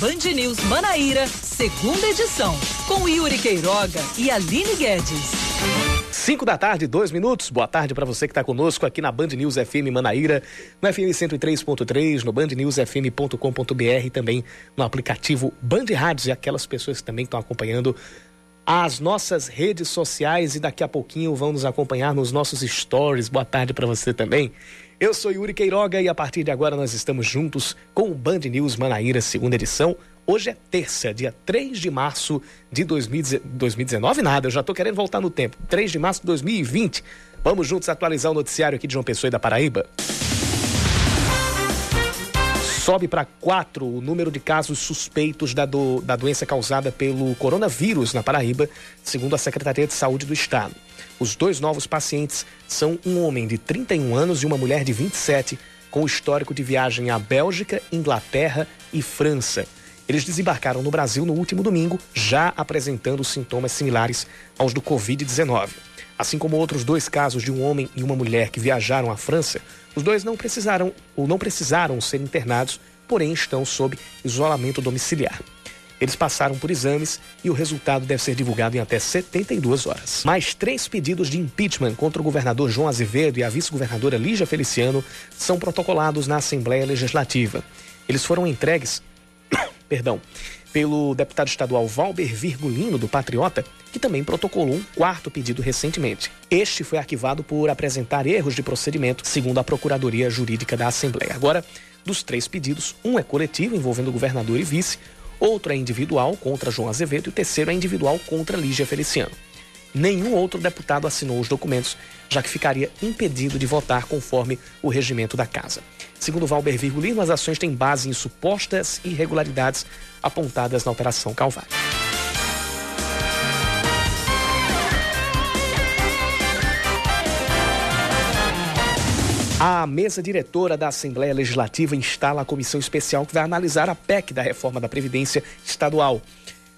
Band News Manaíra, segunda edição, com Yuri Queiroga e Aline Guedes. 5 da tarde, dois minutos. Boa tarde para você que está conosco aqui na Band News FM Manaíra, no FM 103.3, no bandnewsfm.com.br e também no aplicativo Band Rádios e aquelas pessoas que também estão acompanhando as nossas redes sociais e daqui a pouquinho vão nos acompanhar nos nossos stories. Boa tarde para você também. Eu sou Yuri Queiroga e a partir de agora nós estamos juntos com o Band News Manaíra, segunda edição. Hoje é terça, dia 3 de março de 2019, nada, eu já estou querendo voltar no tempo. 3 de março de 2020. Vamos juntos atualizar o noticiário aqui de João Pessoa e da Paraíba. Sobe para quatro o número de casos suspeitos da, do, da doença causada pelo coronavírus na Paraíba, segundo a Secretaria de Saúde do Estado. Os dois novos pacientes são um homem de 31 anos e uma mulher de 27, com histórico de viagem à Bélgica, Inglaterra e França. Eles desembarcaram no Brasil no último domingo, já apresentando sintomas similares aos do Covid-19. Assim como outros dois casos de um homem e uma mulher que viajaram à França, os dois não precisaram ou não precisaram ser internados, porém estão sob isolamento domiciliar. Eles passaram por exames e o resultado deve ser divulgado em até 72 horas. Mais três pedidos de impeachment contra o governador João Azevedo e a vice-governadora Lígia Feliciano são protocolados na Assembleia Legislativa. Eles foram entregues, perdão, pelo deputado estadual Valber Virgulino, do Patriota, que também protocolou um quarto pedido recentemente. Este foi arquivado por apresentar erros de procedimento, segundo a Procuradoria Jurídica da Assembleia. Agora, dos três pedidos, um é coletivo, envolvendo o governador e vice, outro é individual contra João Azevedo e o terceiro é individual contra Lígia Feliciano. Nenhum outro deputado assinou os documentos, já que ficaria impedido de votar conforme o regimento da casa. Segundo Valber Virgulino, as ações têm base em supostas irregularidades apontadas na Operação Calvário. A mesa diretora da Assembleia Legislativa instala a comissão especial que vai analisar a PEC da reforma da Previdência Estadual.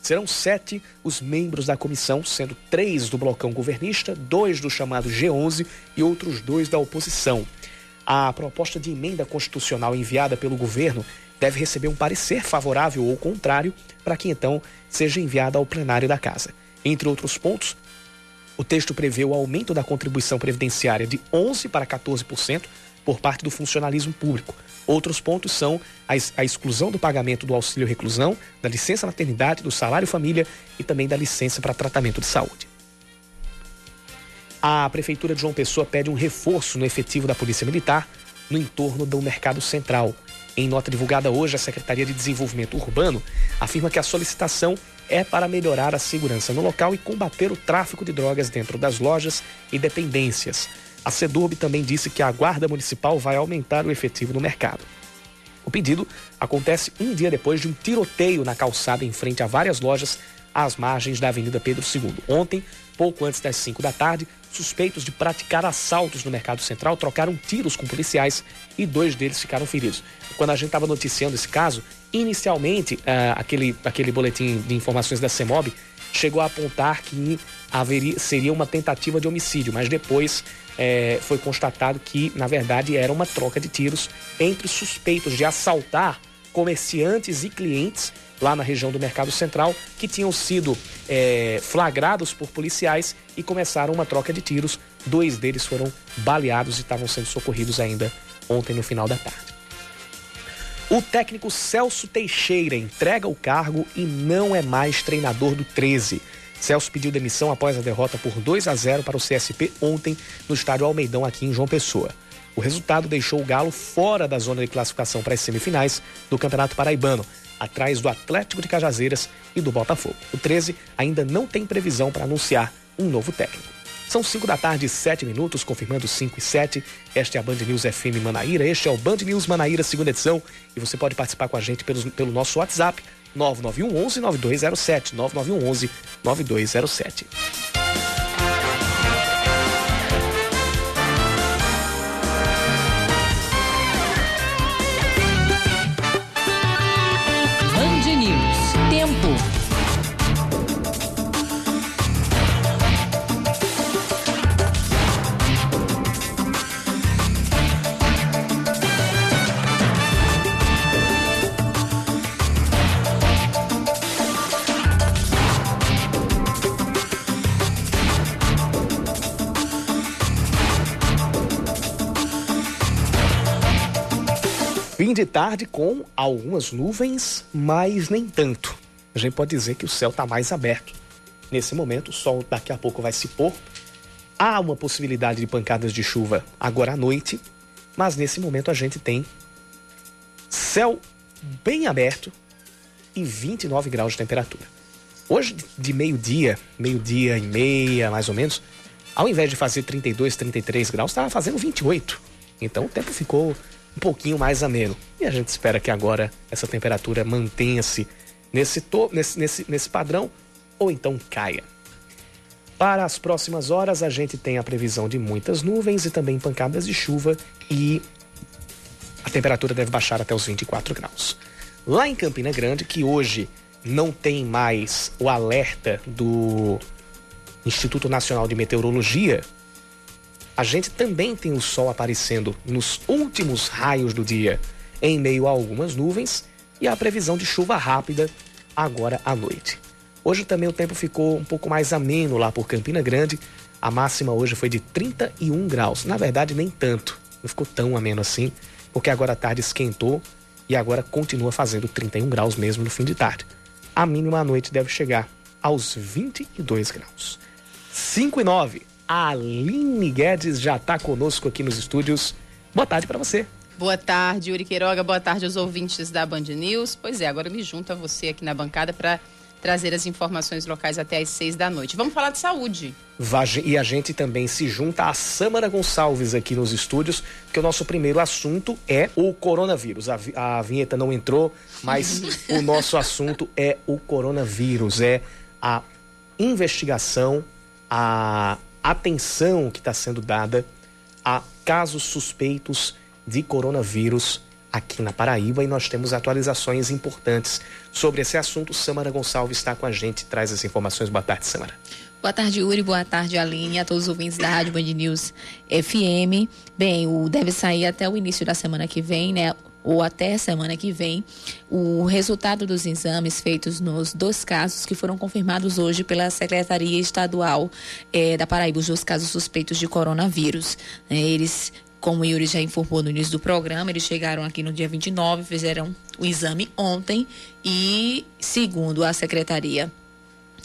Serão sete os membros da comissão, sendo três do blocão governista, dois do chamado G11 e outros dois da oposição. A proposta de emenda constitucional enviada pelo governo deve receber um parecer favorável ou contrário para que então seja enviada ao plenário da Casa. Entre outros pontos, o texto prevê o aumento da contribuição previdenciária de 11% para 14% por parte do funcionalismo público. Outros pontos são a exclusão do pagamento do auxílio reclusão, da licença maternidade, do salário família e também da licença para tratamento de saúde. A Prefeitura de João Pessoa pede um reforço no efetivo da Polícia Militar no entorno do Mercado Central. Em nota divulgada hoje, a Secretaria de Desenvolvimento Urbano afirma que a solicitação é para melhorar a segurança no local e combater o tráfico de drogas dentro das lojas e dependências. A SEDURB também disse que a Guarda Municipal vai aumentar o efetivo no mercado. O pedido acontece um dia depois de um tiroteio na calçada em frente a várias lojas às margens da Avenida Pedro II. Ontem, pouco antes das 5 da tarde, suspeitos de praticar assaltos no Mercado Central trocaram tiros com policiais e dois deles ficaram feridos. Quando a gente estava noticiando esse caso, inicialmente, uh, aquele, aquele boletim de informações da CEMOB chegou a apontar que haveria, seria uma tentativa de homicídio, mas depois é, foi constatado que, na verdade, era uma troca de tiros entre suspeitos de assaltar comerciantes e clientes lá na região do Mercado Central, que tinham sido é, flagrados por policiais e começaram uma troca de tiros. Dois deles foram baleados e estavam sendo socorridos ainda ontem no final da tarde. O técnico Celso Teixeira entrega o cargo e não é mais treinador do 13. Celso pediu demissão após a derrota por 2 a 0 para o CSP ontem no estádio Almeidão, aqui em João Pessoa. O resultado deixou o Galo fora da zona de classificação para as semifinais do Campeonato Paraibano, atrás do Atlético de Cajazeiras e do Botafogo. O 13 ainda não tem previsão para anunciar um novo técnico. São 5 da tarde, 7 minutos, confirmando 5 e 7. Esta é a Band News FM Manaíra. Este é o Band News Manaíra, segunda edição. E você pode participar com a gente pelo, pelo nosso WhatsApp, 9911 9207. 9911 9207. Fim de tarde com algumas nuvens, mas nem tanto. A gente pode dizer que o céu está mais aberto. Nesse momento, o sol daqui a pouco vai se pôr. Há uma possibilidade de pancadas de chuva agora à noite, mas nesse momento a gente tem céu bem aberto e 29 graus de temperatura. Hoje, de meio-dia, meio-dia e meia mais ou menos, ao invés de fazer 32, 33 graus, estava fazendo 28. Então o tempo ficou um pouquinho mais ameno. E a gente espera que agora essa temperatura mantenha-se nesse, nesse, nesse, nesse padrão ou então caia. Para as próximas horas, a gente tem a previsão de muitas nuvens e também pancadas de chuva e a temperatura deve baixar até os 24 graus. Lá em Campina Grande, que hoje não tem mais o alerta do Instituto Nacional de Meteorologia, a gente também tem o sol aparecendo nos últimos raios do dia, em meio a algumas nuvens e a previsão de chuva rápida agora à noite. Hoje também o tempo ficou um pouco mais ameno lá por Campina Grande. A máxima hoje foi de 31 graus. Na verdade, nem tanto. Não ficou tão ameno assim, porque agora a tarde esquentou e agora continua fazendo 31 graus mesmo no fim de tarde. A mínima à noite deve chegar aos 22 graus. 5 e 9. A Aline Guedes já está conosco aqui nos estúdios. Boa tarde para você. Boa tarde, Yuri Queiroga. Boa tarde aos ouvintes da Band News. Pois é, agora me junto a você aqui na bancada para trazer as informações locais até às seis da noite. Vamos falar de saúde. E a gente também se junta a Samara Gonçalves aqui nos estúdios, porque o nosso primeiro assunto é o coronavírus. A, a vinheta não entrou, mas o nosso assunto é o coronavírus, é a investigação, a atenção que está sendo dada a casos suspeitos de coronavírus aqui na Paraíba e nós temos atualizações importantes sobre esse assunto. Samara Gonçalves está com a gente, traz as informações. Boa tarde, Samara. Boa tarde, Yuri. Boa tarde, Aline, a todos os ouvintes da Rádio Band News FM. Bem, o deve sair até o início da semana que vem, né? Ou até semana que vem, o resultado dos exames feitos nos dois casos que foram confirmados hoje pela Secretaria Estadual eh, da Paraíba, os dois casos suspeitos de coronavírus. Eh, eles como o Yuri já informou no início do programa, eles chegaram aqui no dia 29, fizeram o exame ontem e, segundo a Secretaria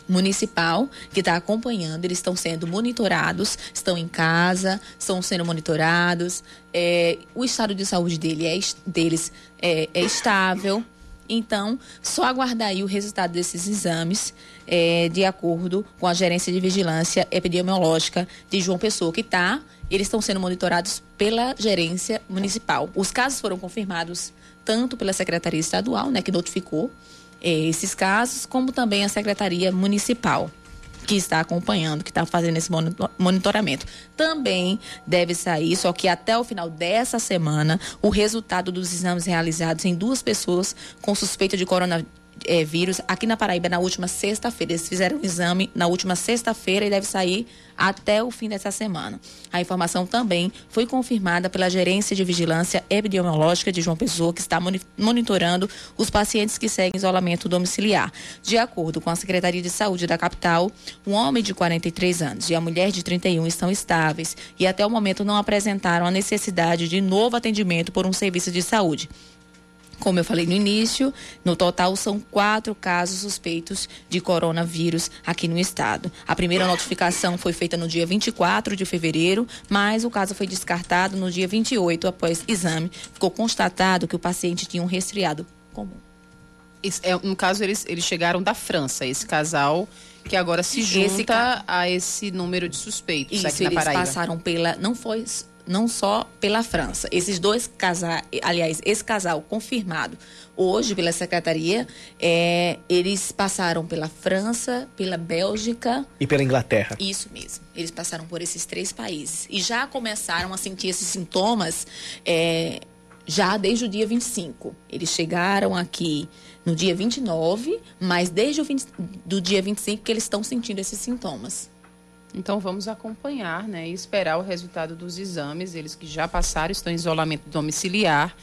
municipal que está acompanhando, eles estão sendo monitorados, estão em casa, estão sendo monitorados. É, o estado de saúde dele é, deles é, é estável. Então, só aguardar aí o resultado desses exames, é, de acordo com a gerência de vigilância epidemiológica de João Pessoa, que está, eles estão sendo monitorados pela gerência municipal. Os casos foram confirmados tanto pela Secretaria Estadual, né, que notificou esses casos, como também a Secretaria Municipal que está acompanhando, que está fazendo esse monitoramento. Também deve sair, só que até o final dessa semana, o resultado dos exames realizados em duas pessoas com suspeita de coronavírus é, vírus aqui na Paraíba na última sexta-feira. Eles fizeram o exame na última sexta-feira e deve sair até o fim dessa semana. A informação também foi confirmada pela Gerência de Vigilância Epidemiológica de João Pessoa, que está monitorando os pacientes que seguem isolamento domiciliar. De acordo com a Secretaria de Saúde da capital, um homem de 43 anos e a mulher de 31 estão estáveis e até o momento não apresentaram a necessidade de novo atendimento por um serviço de saúde. Como eu falei no início, no total são quatro casos suspeitos de coronavírus aqui no estado. A primeira notificação foi feita no dia 24 de fevereiro, mas o caso foi descartado no dia 28 após exame. Ficou constatado que o paciente tinha um resfriado comum. é, no caso, eles, eles chegaram da França, esse casal que agora se junta esse a esse número de suspeitos Isso, aqui na Paraíba. Eles passaram pela. Não foi não só pela França. Esses dois casais, aliás, esse casal confirmado hoje pela secretaria, é, eles passaram pela França, pela Bélgica e pela Inglaterra. Isso mesmo. Eles passaram por esses três países e já começaram a sentir esses sintomas. É, já desde o dia 25. Eles chegaram aqui no dia 29, mas desde o 20, do dia 25 que eles estão sentindo esses sintomas. Então vamos acompanhar né, e esperar o resultado dos exames. Eles que já passaram estão em isolamento domiciliar,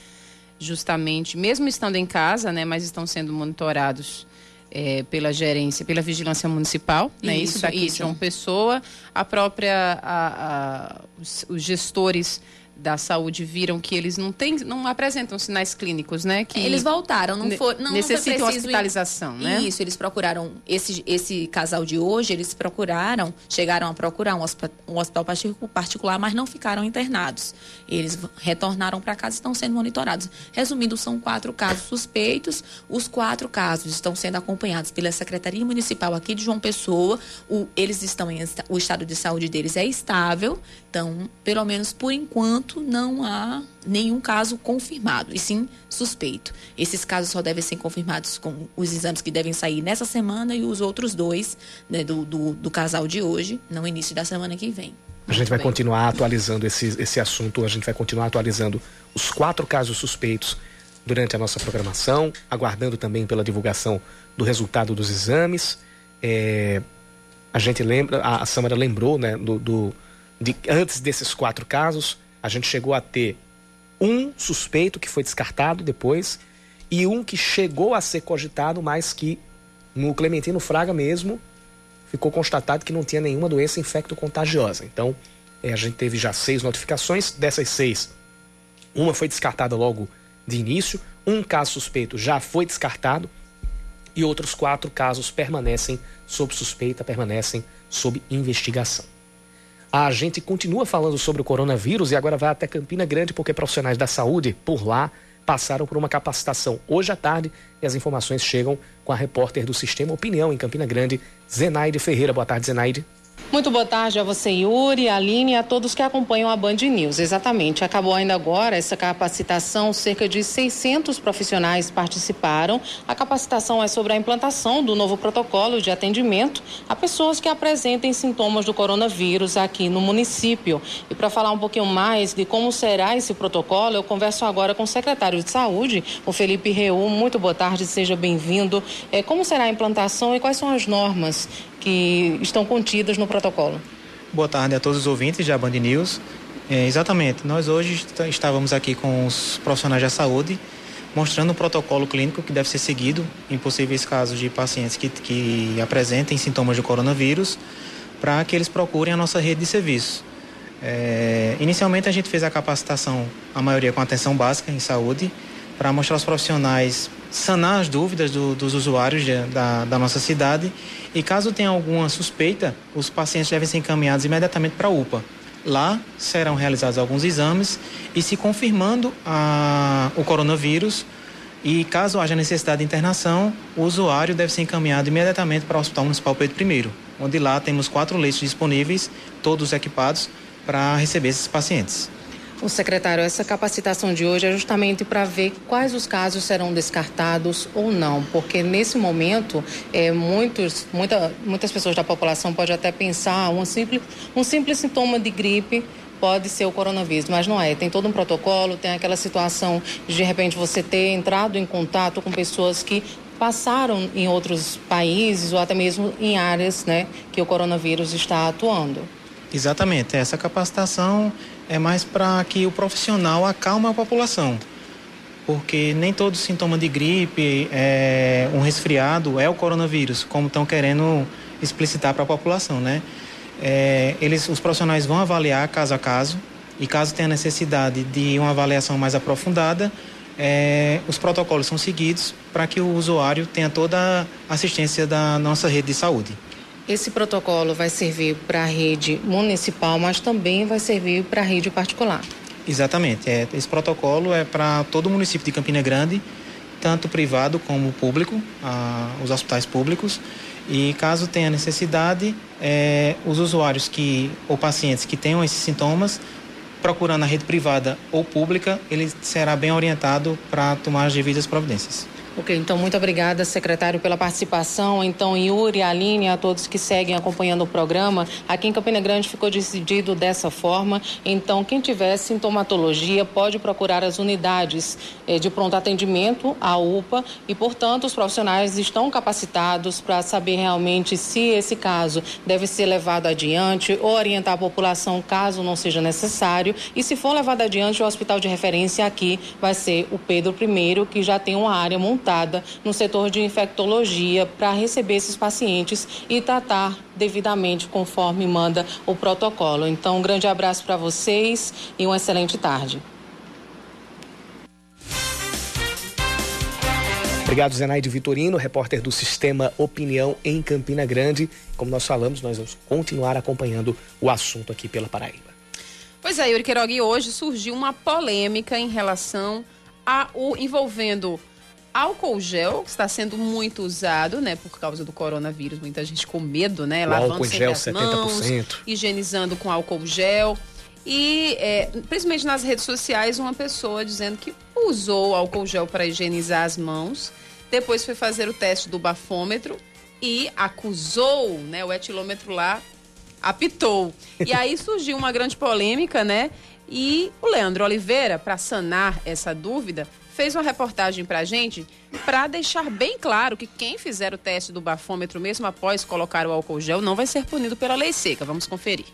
justamente, mesmo estando em casa, né, mas estão sendo monitorados é, pela gerência, pela vigilância municipal, isso, né, isso daqui isso. de João Pessoa, a própria, a, a, os, os, gestores da saúde viram que eles não têm, não apresentam sinais clínicos, né? Que eles voltaram, não foi, não, necessitam não foi hospitalização, né? Isso, eles procuraram esse esse casal de hoje, eles procuraram, chegaram a procurar um hospital, um hospital particular, mas não ficaram internados. Eles retornaram para casa e estão sendo monitorados. Resumindo, são quatro casos suspeitos. Os quatro casos estão sendo acompanhados pela Secretaria Municipal aqui de João Pessoa. O, eles estão em o estado de saúde deles é estável. Então, pelo menos por enquanto, não há nenhum caso confirmado, e sim suspeito. Esses casos só devem ser confirmados com os exames que devem sair nessa semana e os outros dois né, do, do, do, casal de hoje, no início da semana que vem. A gente vai continuar atualizando esse, esse assunto, a gente vai continuar atualizando os quatro casos suspeitos durante a nossa programação, aguardando também pela divulgação do resultado dos exames. É, a gente lembra, a, a Samara lembrou né, do, do de, antes desses quatro casos, a gente chegou a ter um suspeito que foi descartado depois e um que chegou a ser cogitado, mas que no Clementino Fraga mesmo ficou constatado que não tinha nenhuma doença infecto-contagiosa. Então, é, a gente teve já seis notificações. Dessas seis, uma foi descartada logo de início, um caso suspeito já foi descartado e outros quatro casos permanecem sob suspeita, permanecem sob investigação. A gente continua falando sobre o coronavírus e agora vai até Campina Grande porque profissionais da saúde por lá passaram por uma capacitação hoje à tarde e as informações chegam com a repórter do Sistema Opinião em Campina Grande, Zenaide Ferreira. Boa tarde, Zenaide. Muito boa tarde a você, Yuri, Aline e a todos que acompanham a Band News. Exatamente, acabou ainda agora essa capacitação, cerca de 600 profissionais participaram. A capacitação é sobre a implantação do novo protocolo de atendimento a pessoas que apresentem sintomas do coronavírus aqui no município. E para falar um pouquinho mais de como será esse protocolo, eu converso agora com o secretário de Saúde, o Felipe Reu. Muito boa tarde, seja bem-vindo. É, como será a implantação e quais são as normas que estão contidas no protocolo. Boa tarde a todos os ouvintes da Band News. É, exatamente, nós hoje estávamos aqui com os profissionais da saúde mostrando o protocolo clínico que deve ser seguido em possíveis casos de pacientes que, que apresentem sintomas de coronavírus para que eles procurem a nossa rede de serviços. É, inicialmente a gente fez a capacitação, a maioria com atenção básica em saúde, para mostrar aos profissionais sanar as dúvidas do, dos usuários de, da, da nossa cidade e caso tenha alguma suspeita, os pacientes devem ser encaminhados imediatamente para a UPA. Lá serão realizados alguns exames e se confirmando a, o coronavírus e caso haja necessidade de internação, o usuário deve ser encaminhado imediatamente para o Hospital Municipal Pedro I, onde lá temos quatro leitos disponíveis, todos equipados para receber esses pacientes. O secretário, essa capacitação de hoje é justamente para ver quais os casos serão descartados ou não, porque nesse momento é, muitos, muita, muitas pessoas da população podem até pensar um simples, um simples sintoma de gripe pode ser o coronavírus, mas não é. Tem todo um protocolo, tem aquela situação de de repente você ter entrado em contato com pessoas que passaram em outros países ou até mesmo em áreas né, que o coronavírus está atuando. Exatamente. Essa capacitação é mais para que o profissional acalme a população. Porque nem todo sintoma de gripe, é, um resfriado é o coronavírus, como estão querendo explicitar para a população, né? É, eles, os profissionais vão avaliar caso a caso e caso tenha necessidade de uma avaliação mais aprofundada, é, os protocolos são seguidos para que o usuário tenha toda a assistência da nossa rede de saúde. Esse protocolo vai servir para a rede municipal, mas também vai servir para a rede particular. Exatamente. É, esse protocolo é para todo o município de Campina Grande, tanto privado como público, a, os hospitais públicos. E caso tenha necessidade, é, os usuários que ou pacientes que tenham esses sintomas, procurando a rede privada ou pública, ele será bem orientado para tomar as devidas providências. Ok, então muito obrigada, secretário, pela participação. Então, Yuri, Aline, a todos que seguem acompanhando o programa, aqui em Campina Grande ficou decidido dessa forma. Então, quem tiver sintomatologia pode procurar as unidades eh, de pronto atendimento, a UPA, e, portanto, os profissionais estão capacitados para saber realmente se esse caso deve ser levado adiante ou orientar a população caso não seja necessário. E se for levado adiante, o hospital de referência aqui vai ser o Pedro I, que já tem uma área montada capacitada no setor de infectologia para receber esses pacientes e tratar devidamente conforme manda o protocolo. Então, um grande abraço para vocês e uma excelente tarde. Obrigado, Zenaide Vitorino, repórter do Sistema Opinião em Campina Grande. Como nós falamos, nós vamos continuar acompanhando o assunto aqui pela Paraíba. Pois é, Yuri Queiroga, e hoje surgiu uma polêmica em relação a o envolvendo álcool gel, que está sendo muito usado, né, por causa do coronavírus, muita gente com medo, né, o lavando álcool gel, as 70%. mãos, higienizando com álcool gel. E, é, principalmente nas redes sociais, uma pessoa dizendo que usou álcool gel para higienizar as mãos, depois foi fazer o teste do bafômetro e acusou, né, o etilômetro lá apitou. E aí surgiu uma grande polêmica, né? E o Leandro Oliveira, para sanar essa dúvida, fez uma reportagem para a gente para deixar bem claro que quem fizer o teste do bafômetro mesmo após colocar o álcool gel não vai ser punido pela lei seca. Vamos conferir.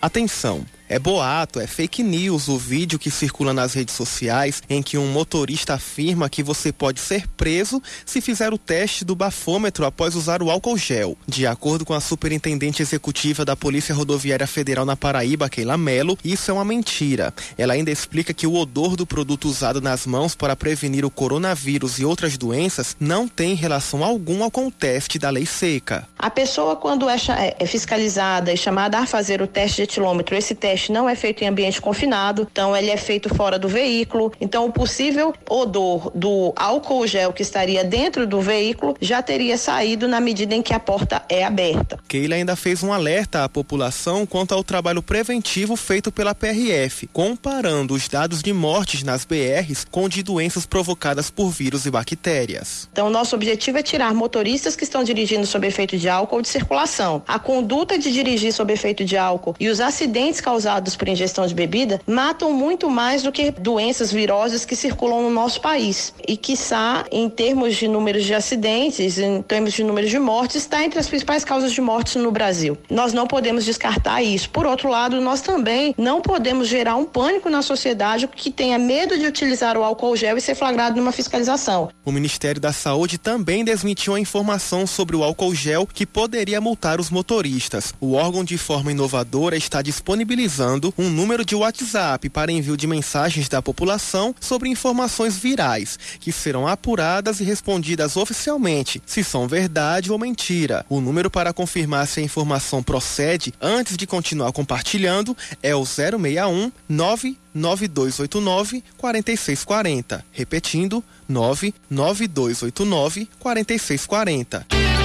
Atenção! É boato, é fake news o vídeo que circula nas redes sociais em que um motorista afirma que você pode ser preso se fizer o teste do bafômetro após usar o álcool gel. De acordo com a superintendente executiva da Polícia Rodoviária Federal na Paraíba, Keila Melo, isso é uma mentira. Ela ainda explica que o odor do produto usado nas mãos para prevenir o coronavírus e outras doenças não tem relação alguma com o teste da lei seca. A pessoa, quando é, é fiscalizada e chamada a fazer o teste de etilômetro, esse teste teste não é feito em ambiente confinado, então ele é feito fora do veículo. Então o possível odor do álcool gel que estaria dentro do veículo já teria saído na medida em que a porta é aberta. Keila ainda fez um alerta à população quanto ao trabalho preventivo feito pela PRF, comparando os dados de mortes nas BRs com de doenças provocadas por vírus e bactérias. Então nosso objetivo é tirar motoristas que estão dirigindo sob efeito de álcool de circulação. A conduta de dirigir sob efeito de álcool e os acidentes causados causados por ingestão de bebida matam muito mais do que doenças virosas que circulam no nosso país. E, quiçá, em termos de números de acidentes, em termos de números de mortes, está entre as principais causas de mortes no Brasil. Nós não podemos descartar isso. Por outro lado, nós também não podemos gerar um pânico na sociedade que tenha medo de utilizar o álcool gel e ser flagrado numa fiscalização. O Ministério da Saúde também desmentiu a informação sobre o álcool gel que poderia multar os motoristas. O órgão, de forma inovadora, está disponibilizando utilizando um número de WhatsApp para envio de mensagens da população sobre informações virais, que serão apuradas e respondidas oficialmente, se são verdade ou mentira. O número para confirmar se a informação procede antes de continuar compartilhando é o 061 99289 4640. Repetindo, 99289 4640.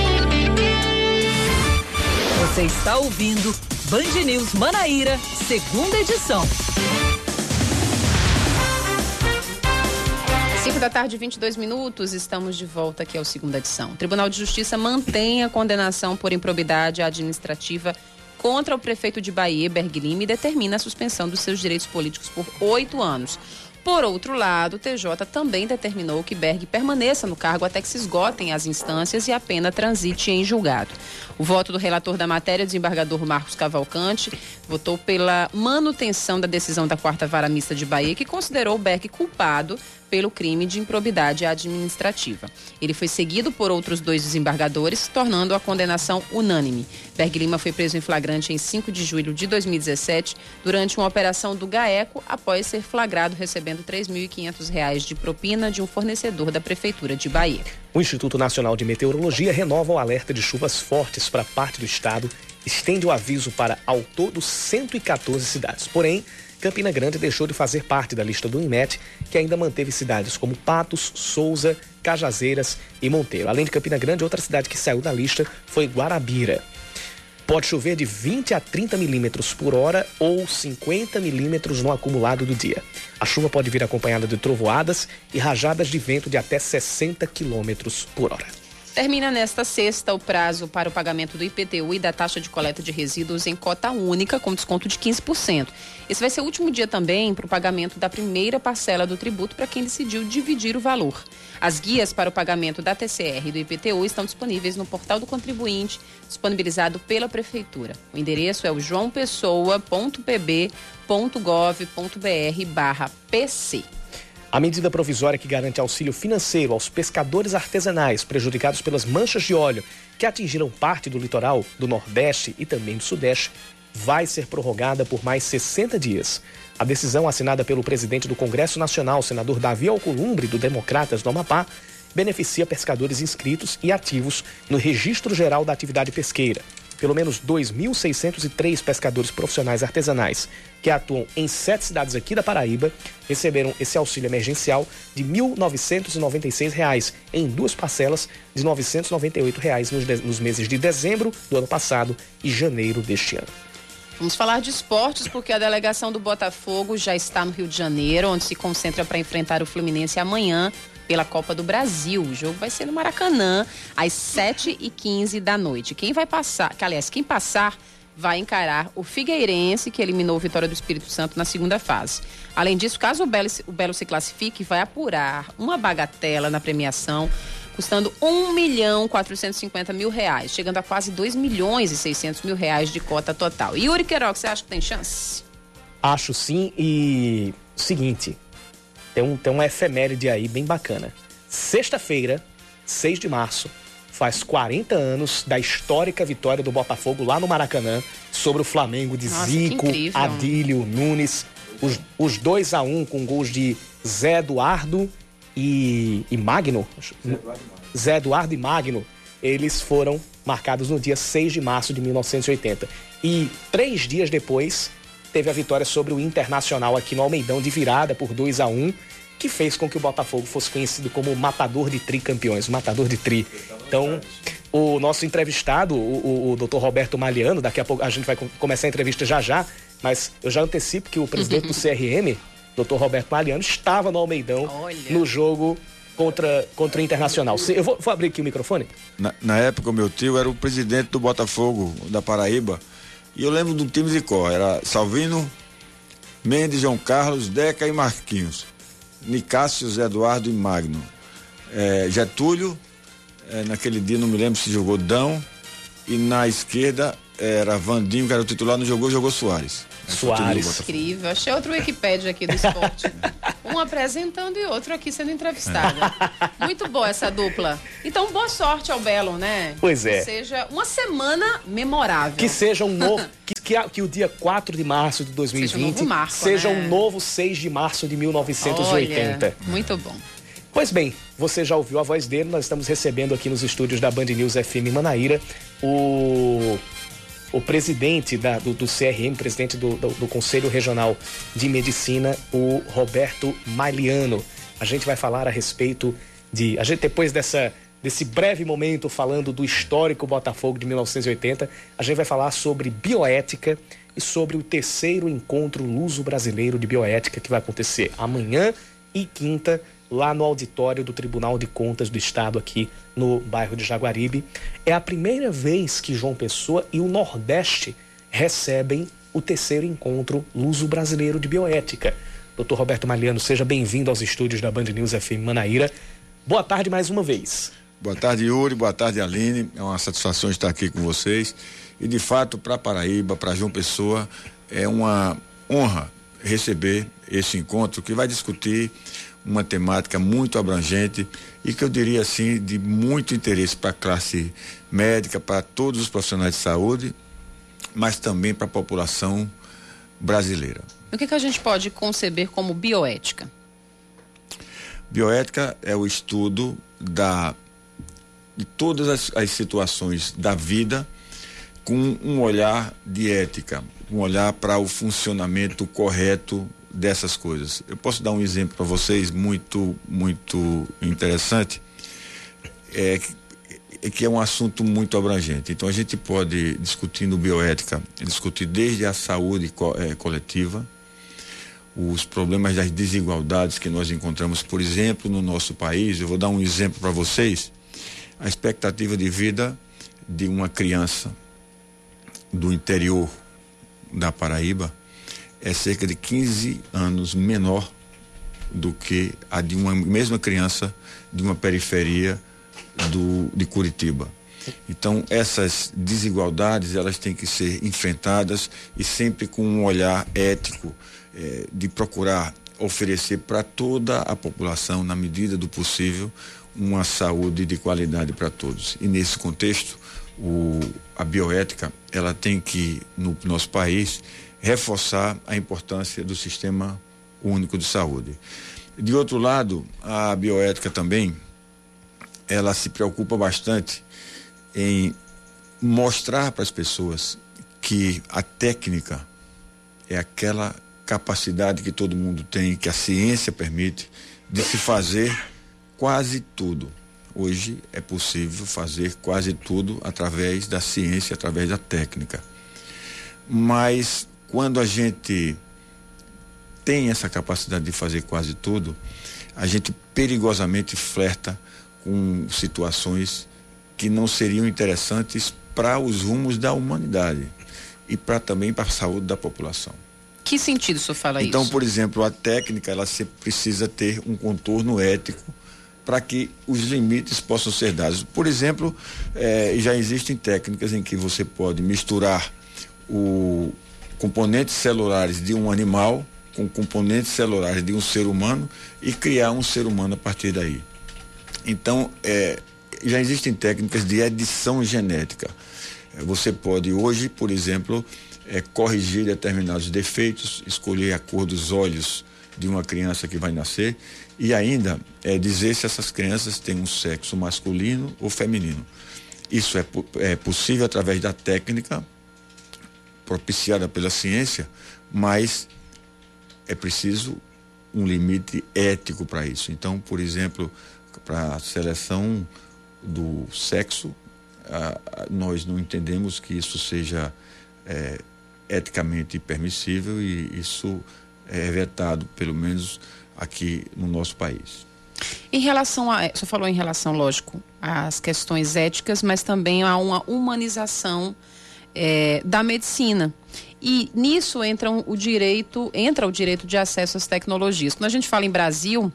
Você está ouvindo Band News Manaíra, segunda edição. 5 da tarde, 22 minutos, estamos de volta aqui ao segunda edição. O Tribunal de Justiça mantém a condenação por improbidade administrativa contra o prefeito de Bahia, Berg Lima, e determina a suspensão dos seus direitos políticos por oito anos. Por outro lado, o TJ também determinou que Berg permaneça no cargo até que se esgotem as instâncias e a pena transite em julgado. O voto do relator da matéria, desembargador Marcos Cavalcante, votou pela manutenção da decisão da quarta vara mista de Bahia, que considerou Berg culpado pelo crime de improbidade administrativa. Ele foi seguido por outros dois desembargadores, tornando a condenação unânime. Berg Lima foi preso em flagrante em 5 de julho de 2017, durante uma operação do GAECO, após ser flagrado recebendo R$ 3.500 de propina de um fornecedor da Prefeitura de Bahia. O Instituto Nacional de Meteorologia renova o alerta de chuvas fortes para parte do estado, estende o aviso para ao todo 114 cidades. Porém, Campina Grande deixou de fazer parte da lista do INMET, que ainda manteve cidades como Patos, Souza, Cajazeiras e Monteiro. Além de Campina Grande, outra cidade que saiu da lista foi Guarabira. Pode chover de 20 a 30 milímetros por hora ou 50 milímetros no acumulado do dia. A chuva pode vir acompanhada de trovoadas e rajadas de vento de até 60 quilômetros por hora. Termina nesta sexta o prazo para o pagamento do IPTU e da taxa de coleta de resíduos em cota única, com desconto de 15%. Esse vai ser o último dia também para o pagamento da primeira parcela do tributo para quem decidiu dividir o valor. As guias para o pagamento da TCR e do IPTU estão disponíveis no portal do contribuinte, disponibilizado pela Prefeitura. O endereço é o joaopessoa.pb.gov.br/pc. A medida provisória que garante auxílio financeiro aos pescadores artesanais prejudicados pelas manchas de óleo que atingiram parte do litoral do Nordeste e também do Sudeste vai ser prorrogada por mais 60 dias. A decisão assinada pelo presidente do Congresso Nacional, senador Davi Alcolumbre, do Democratas do Amapá, beneficia pescadores inscritos e ativos no Registro Geral da Atividade Pesqueira. Pelo menos 2.603 pescadores profissionais artesanais que atuam em sete cidades aqui da Paraíba receberam esse auxílio emergencial de R$ 1.996 em duas parcelas de 998 reais nos, nos meses de dezembro do ano passado e janeiro deste ano. Vamos falar de esportes, porque a delegação do Botafogo já está no Rio de Janeiro, onde se concentra para enfrentar o Fluminense amanhã pela Copa do Brasil. O jogo vai ser no Maracanã, às 7h15 da noite. Quem vai passar, que, aliás, quem passar vai encarar o Figueirense, que eliminou o Vitória do Espírito Santo na segunda fase. Além disso, caso o Belo, o Belo se classifique, vai apurar uma bagatela na premiação custando 1 milhão 450 mil reais, chegando a quase 2 milhões e 600 mil reais de cota total. Yuri Queiroga, você acha que tem chance? Acho sim e seguinte, tem um, tem uma efeméride aí bem bacana. Sexta-feira, 6 de março, faz 40 anos da histórica vitória do Botafogo lá no Maracanã sobre o Flamengo de Nossa, Zico, Adílio, Nunes. Os, os 2 a 1 um, com gols de Zé Eduardo e, e Magno, Zé Eduardo e Magno, eles foram marcados no dia 6 de março de 1980. E três dias depois, teve a vitória sobre o Internacional aqui no Almeidão, de virada por 2 a 1 que fez com que o Botafogo fosse conhecido como o matador de tricampeões, o matador de tri. Então, o nosso entrevistado, o, o, o doutor Roberto Maliano, daqui a pouco a gente vai começar a entrevista já já, mas eu já antecipo que o presidente do CRM, Dr. Roberto Mariano, estava no Almeidão Olha. no jogo contra, contra o Internacional. Eu vou, vou abrir aqui o microfone. Na, na, época, o meu tio era o presidente do Botafogo da Paraíba. E eu lembro de um time de cor. Era Salvino, Mendes, João Carlos, Deca e Marquinhos. Nicásio, Zé Eduardo e Magno. É, Getúlio, é, naquele dia não me lembro se jogou Dão. E na esquerda era Vandinho, que era o titular, não jogou, jogou Soares. Soares. Incrível. Achei outro Wikipedia aqui do esporte. um apresentando e outro aqui sendo entrevistado. Muito boa essa dupla. Então, boa sorte ao Belo, né? Pois é. Que seja uma semana memorável. Que seja um novo. que, que, que, o dia 4 de março de 2020 seja um novo, marco, seja né? um novo 6 de março de 1980. Olha, muito bom. Pois bem, você já ouviu a voz dele, nós estamos recebendo aqui nos estúdios da Band News FM Manaíra o o presidente da, do, do, CRM, presidente do, do, do, Conselho Regional de Medicina, o Roberto Maliano. A gente vai falar a respeito de. A gente, depois dessa, desse breve momento falando do histórico Botafogo de 1980, a gente vai falar sobre bioética e sobre o terceiro encontro luso-brasileiro de bioética que vai acontecer amanhã e quinta lá no auditório do Tribunal de Contas do Estado, aqui no bairro de Jaguaribe. É a primeira vez que João Pessoa e o Nordeste recebem o terceiro encontro luso-brasileiro de bioética. Doutor Roberto Maliano, seja bem-vindo aos estúdios da Band News FM Manaíra. Boa tarde mais uma vez. Boa tarde, Yuri. Boa tarde, Aline. É uma satisfação estar aqui com vocês. E, de fato, para Paraíba, para João Pessoa, é uma honra receber esse encontro que vai discutir uma temática muito abrangente e que eu diria assim de muito interesse para a classe médica, para todos os profissionais de saúde, mas também para a população brasileira. O que, que a gente pode conceber como bioética? Bioética é o estudo da, de todas as, as situações da vida com um olhar de ética, um olhar para o funcionamento correto dessas coisas. Eu posso dar um exemplo para vocês muito, muito interessante, é, que é um assunto muito abrangente. Então a gente pode discutir no bioética, discutir desde a saúde co é, coletiva, os problemas das desigualdades que nós encontramos, por exemplo, no nosso país. Eu vou dar um exemplo para vocês. A expectativa de vida de uma criança do interior da Paraíba é cerca de 15 anos menor do que a de uma mesma criança de uma periferia do, de Curitiba. Então essas desigualdades elas têm que ser enfrentadas e sempre com um olhar ético eh, de procurar oferecer para toda a população, na medida do possível, uma saúde de qualidade para todos. E nesse contexto, o, a bioética ela tem que, no nosso país, reforçar a importância do sistema único de saúde. De outro lado, a bioética também, ela se preocupa bastante em mostrar para as pessoas que a técnica é aquela capacidade que todo mundo tem, que a ciência permite, de se fazer quase tudo. Hoje é possível fazer quase tudo através da ciência, através da técnica. Mas quando a gente tem essa capacidade de fazer quase tudo, a gente perigosamente flerta com situações que não seriam interessantes para os rumos da humanidade e para também para a saúde da população. Que sentido o senhor fala então, isso? Então, por exemplo, a técnica ela sempre precisa ter um contorno ético para que os limites possam ser dados. Por exemplo, eh, já existem técnicas em que você pode misturar o componentes celulares de um animal com componentes celulares de um ser humano e criar um ser humano a partir daí. Então, eh, já existem técnicas de edição genética. Você pode hoje, por exemplo, é, corrigir determinados defeitos, escolher a cor dos olhos de uma criança que vai nascer e ainda é, dizer se essas crianças têm um sexo masculino ou feminino. Isso é, é possível através da técnica propiciada pela ciência, mas é preciso um limite ético para isso. Então, por exemplo, para a seleção do sexo, nós não entendemos que isso seja é, eticamente permissível e isso é vetado, pelo menos aqui no nosso país. Em relação a, você falou em relação, lógico, às questões éticas, mas também a uma humanização é, da medicina. E nisso entra o direito, entra o direito de acesso às tecnologias. Quando a gente fala em Brasil,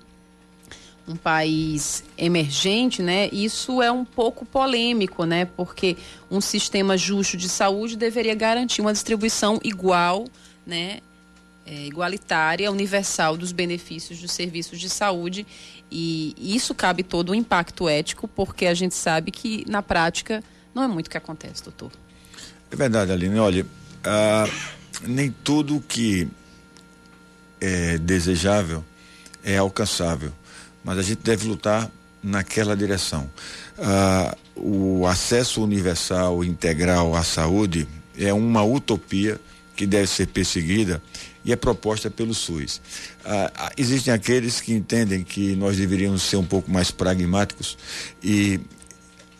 um país emergente, né, isso é um pouco polêmico, né, porque um sistema justo de saúde deveria garantir uma distribuição igual, né, é, igualitária, universal dos benefícios dos serviços de saúde e isso cabe todo o impacto ético, porque a gente sabe que na prática não é muito o que acontece, doutor. É verdade, Aline. Olha, ah, nem tudo que é desejável é alcançável mas a gente deve lutar naquela direção. Ah, o acesso universal, integral à saúde é uma utopia que deve ser perseguida e é proposta pelo SUS. Ah, ah, existem aqueles que entendem que nós deveríamos ser um pouco mais pragmáticos e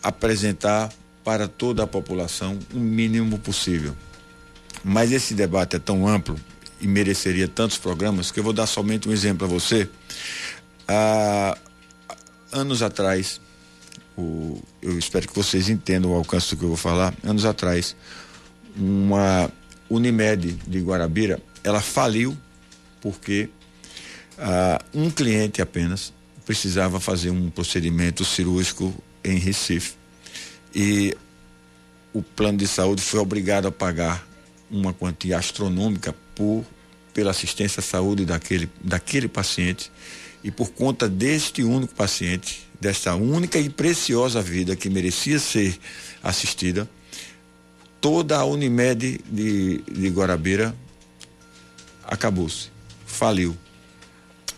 apresentar para toda a população o mínimo possível. Mas esse debate é tão amplo e mereceria tantos programas que eu vou dar somente um exemplo a você. Há anos atrás, o, eu espero que vocês entendam o alcance do que eu vou falar. Anos atrás, uma Unimed de Guarabira, ela faliu porque uh, um cliente apenas precisava fazer um procedimento cirúrgico em Recife. E o plano de saúde foi obrigado a pagar uma quantia astronômica por pela assistência à saúde daquele, daquele paciente e por conta deste único paciente, desta única e preciosa vida que merecia ser assistida, toda a Unimed de, de Guarabira acabou-se, faliu.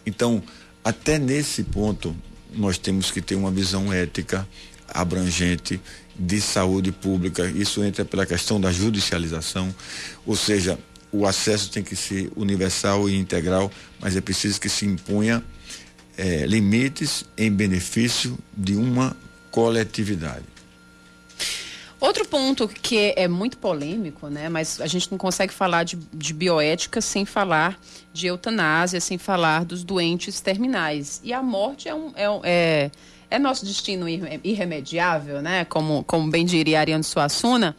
Então, até nesse ponto, nós temos que ter uma visão ética abrangente de saúde pública. Isso entra pela questão da judicialização, ou seja, o acesso tem que ser universal e integral, mas é preciso que se imponha é, limites em benefício de uma coletividade. Outro ponto que é muito polêmico, né? Mas a gente não consegue falar de, de, bioética sem falar de eutanásia, sem falar dos doentes terminais. E a morte é, um, é, é, é nosso destino irremediável, né? Como, como bem diria Ariane Suassuna,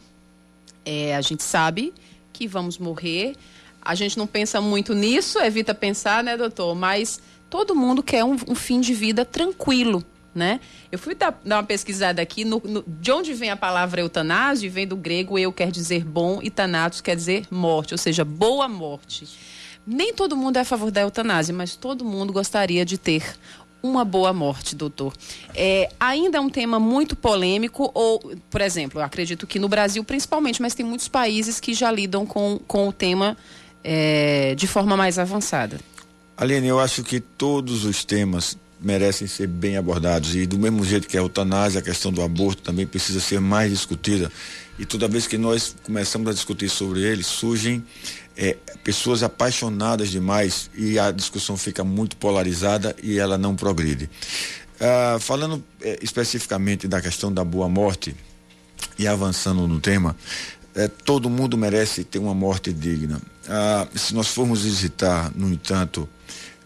é, a gente sabe que vamos morrer. A gente não pensa muito nisso, evita pensar, né, doutor? Mas todo mundo quer um, um fim de vida tranquilo, né? Eu fui dar, dar uma pesquisada aqui no, no, de onde vem a palavra eutanásia, vem do grego eu quer dizer bom e thanatos quer dizer morte, ou seja, boa morte. Nem todo mundo é a favor da eutanásia, mas todo mundo gostaria de ter uma boa morte, doutor. É, ainda é um tema muito polêmico, ou, por exemplo, acredito que no Brasil principalmente, mas tem muitos países que já lidam com, com o tema é, de forma mais avançada. Aline, eu acho que todos os temas merecem ser bem abordados e do mesmo jeito que a eutanásia, a questão do aborto também precisa ser mais discutida e toda vez que nós começamos a discutir sobre ele surgem é, pessoas apaixonadas demais e a discussão fica muito polarizada e ela não progride. Ah, falando é, especificamente da questão da boa morte e avançando no tema, é, todo mundo merece ter uma morte digna. Ah, se nós formos visitar, no entanto,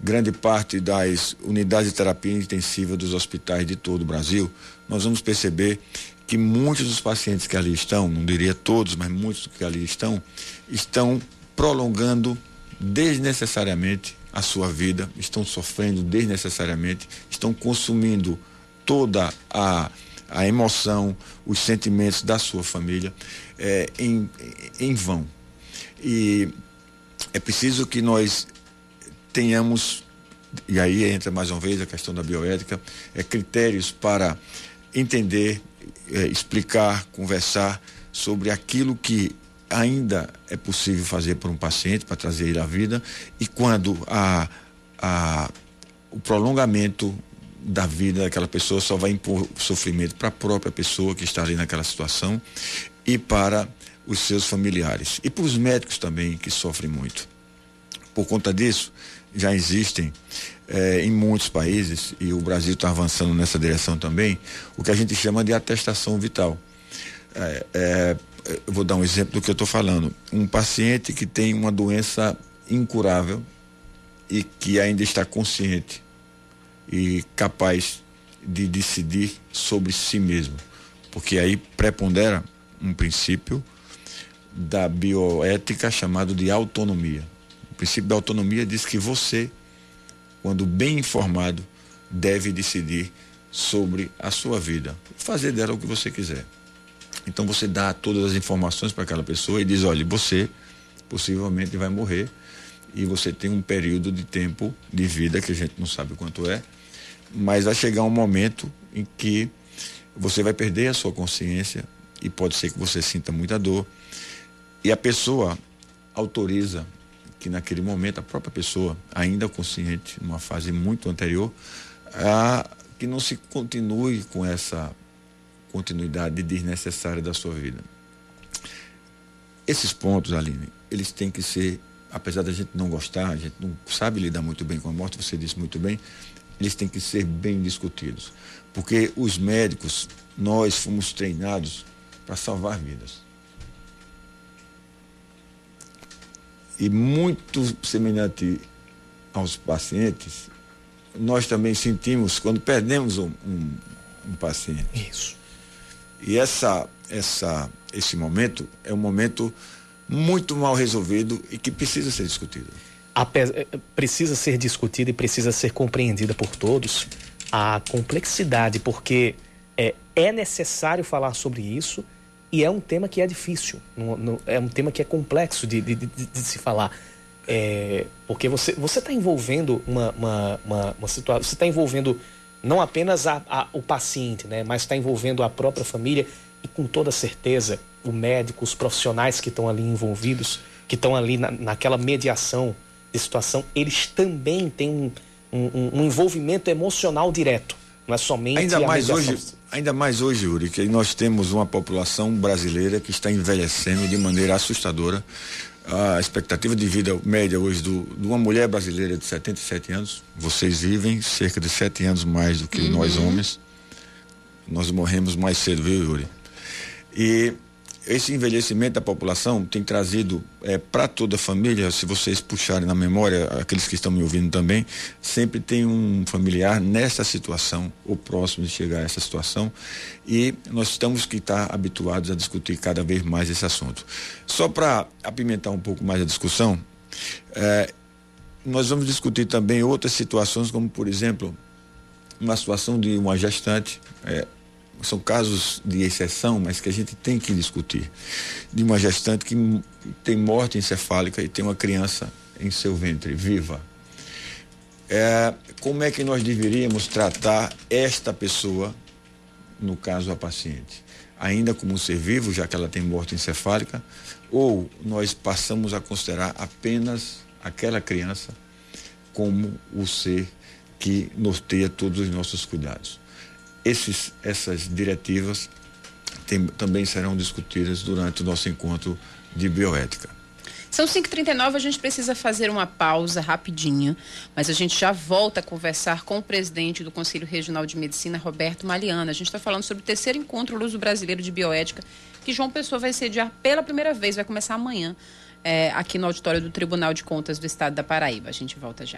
grande parte das unidades de terapia intensiva dos hospitais de todo o Brasil, nós vamos perceber que muitos dos pacientes que ali estão, não diria todos, mas muitos que ali estão, estão prolongando desnecessariamente a sua vida, estão sofrendo desnecessariamente, estão consumindo toda a, a emoção, os sentimentos da sua família é, em, em vão. E é preciso que nós tenhamos, e aí entra mais uma vez a questão da bioética, é, critérios para entender, é, explicar, conversar sobre aquilo que ainda é possível fazer por um paciente para trazer ele à vida e quando a, a, o prolongamento da vida daquela pessoa só vai impor sofrimento para a própria pessoa que está ali naquela situação e para os seus familiares e para os médicos também que sofrem muito. Por conta disso, já existem eh, em muitos países, e o Brasil está avançando nessa direção também, o que a gente chama de atestação vital. É, é, vou dar um exemplo do que eu estou falando. Um paciente que tem uma doença incurável e que ainda está consciente e capaz de decidir sobre si mesmo. Porque aí prepondera um princípio da bioética chamado de autonomia. O princípio da autonomia diz que você, quando bem informado, deve decidir sobre a sua vida, fazer dela o que você quiser. Então você dá todas as informações para aquela pessoa e diz: olha, você possivelmente vai morrer e você tem um período de tempo de vida que a gente não sabe quanto é, mas vai chegar um momento em que você vai perder a sua consciência e pode ser que você sinta muita dor. E a pessoa autoriza que naquele momento a própria pessoa, ainda consciente, numa fase muito anterior, a, que não se continue com essa continuidade desnecessária da sua vida. Esses pontos, Aline, eles têm que ser, apesar da gente não gostar, a gente não sabe lidar muito bem com a morte, você disse muito bem, eles têm que ser bem discutidos. Porque os médicos, nós fomos treinados para salvar vidas. e muito semelhante aos pacientes, nós também sentimos quando perdemos um, um, um paciente. Isso. E essa, essa, esse momento é um momento muito mal resolvido e que precisa ser discutido. Eh, precisa ser discutida e precisa ser compreendida por todos a complexidade, porque é, é necessário falar sobre isso e é um tema que é difícil, no, no, é um tema que é complexo de, de, de, de se falar. É, porque você está envolvendo uma, uma, uma, uma situação, você está envolvendo não apenas a, a, o paciente, né, mas está envolvendo a própria família e com toda certeza o médico, os profissionais que estão ali envolvidos, que estão ali na, naquela mediação de situação, eles também têm um, um, um envolvimento emocional direto. Não é somente ainda mais hoje Ainda mais hoje, Yuri, que nós temos uma população brasileira que está envelhecendo de maneira assustadora. A expectativa de vida média hoje do, de uma mulher brasileira de 77 anos, vocês vivem cerca de 7 anos mais do que uhum. nós homens. Nós morremos mais cedo, viu, Yuri? E esse envelhecimento da população tem trazido é, para toda a família, se vocês puxarem na memória, aqueles que estão me ouvindo também, sempre tem um familiar nessa situação, ou próximo de chegar a essa situação, e nós estamos que estar habituados a discutir cada vez mais esse assunto. Só para apimentar um pouco mais a discussão, é, nós vamos discutir também outras situações, como por exemplo, uma situação de uma gestante, é, são casos de exceção, mas que a gente tem que discutir. De uma gestante que tem morte encefálica e tem uma criança em seu ventre, viva. É, como é que nós deveríamos tratar esta pessoa, no caso a paciente? Ainda como ser vivo, já que ela tem morte encefálica, ou nós passamos a considerar apenas aquela criança como o ser que norteia todos os nossos cuidados. Esses, essas diretivas tem, também serão discutidas durante o nosso encontro de bioética. São 5h39, a gente precisa fazer uma pausa rapidinho, mas a gente já volta a conversar com o presidente do Conselho Regional de Medicina, Roberto Maliana. A gente está falando sobre o terceiro encontro Luso Brasileiro de Bioética, que João Pessoa vai sediar pela primeira vez, vai começar amanhã, é, aqui no auditório do Tribunal de Contas do Estado da Paraíba. A gente volta já.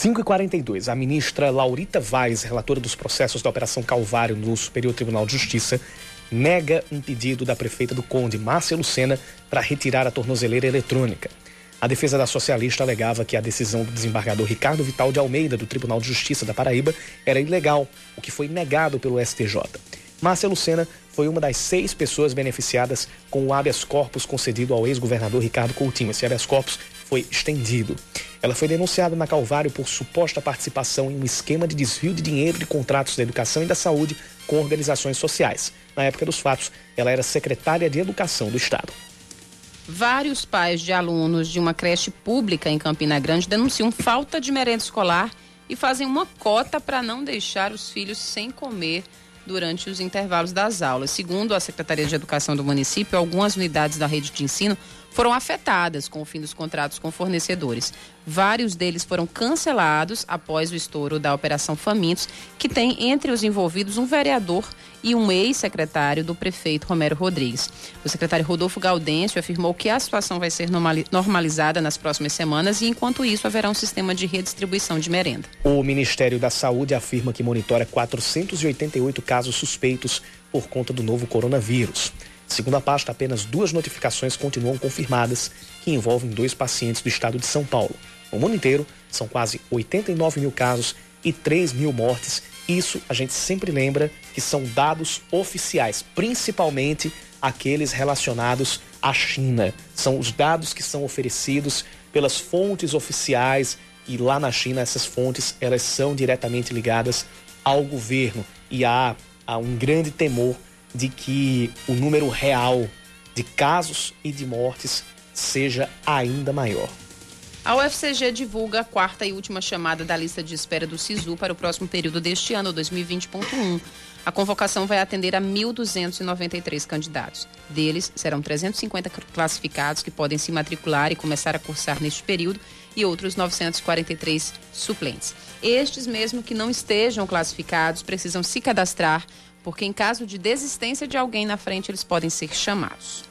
5h42, a ministra Laurita Vaz, relatora dos processos da Operação Calvário no Superior Tribunal de Justiça, nega um pedido da prefeita do Conde, Márcia Lucena, para retirar a tornozeleira eletrônica. A defesa da socialista alegava que a decisão do desembargador Ricardo Vital de Almeida, do Tribunal de Justiça da Paraíba, era ilegal, o que foi negado pelo STJ. Márcia Lucena foi uma das seis pessoas beneficiadas com o habeas corpus concedido ao ex-governador Ricardo Coutinho. Esse habeas corpus foi estendido. Ela foi denunciada na Calvário por suposta participação em um esquema de desvio de dinheiro de contratos da educação e da saúde com organizações sociais. Na época dos fatos, ela era secretária de Educação do Estado. Vários pais de alunos de uma creche pública em Campina Grande denunciam falta de merenda escolar e fazem uma cota para não deixar os filhos sem comer durante os intervalos das aulas. Segundo a Secretaria de Educação do município, algumas unidades da rede de ensino foram afetadas com o fim dos contratos com fornecedores. Vários deles foram cancelados após o estouro da Operação Famintos, que tem entre os envolvidos um vereador e um ex-secretário do prefeito Romero Rodrigues. O secretário Rodolfo Gaudêncio afirmou que a situação vai ser normalizada nas próximas semanas e, enquanto isso, haverá um sistema de redistribuição de merenda. O Ministério da Saúde afirma que monitora 488 casos suspeitos por conta do novo coronavírus. Segundo a pasta, apenas duas notificações continuam confirmadas, que envolvem dois pacientes do estado de São Paulo. No mundo inteiro, são quase 89 mil casos e 3 mil mortes. Isso a gente sempre lembra que são dados oficiais, principalmente aqueles relacionados à China. São os dados que são oferecidos pelas fontes oficiais e lá na China essas fontes elas são diretamente ligadas ao governo e há, há um grande temor de que o número real de casos e de mortes seja ainda maior. A UFCG divulga a quarta e última chamada da lista de espera do SISU para o próximo período deste ano, 2020.1. A convocação vai atender a 1.293 candidatos. Deles, serão 350 classificados que podem se matricular e começar a cursar neste período e outros 943 suplentes. Estes, mesmo que não estejam classificados, precisam se cadastrar porque em caso de desistência de alguém na frente, eles podem ser chamados.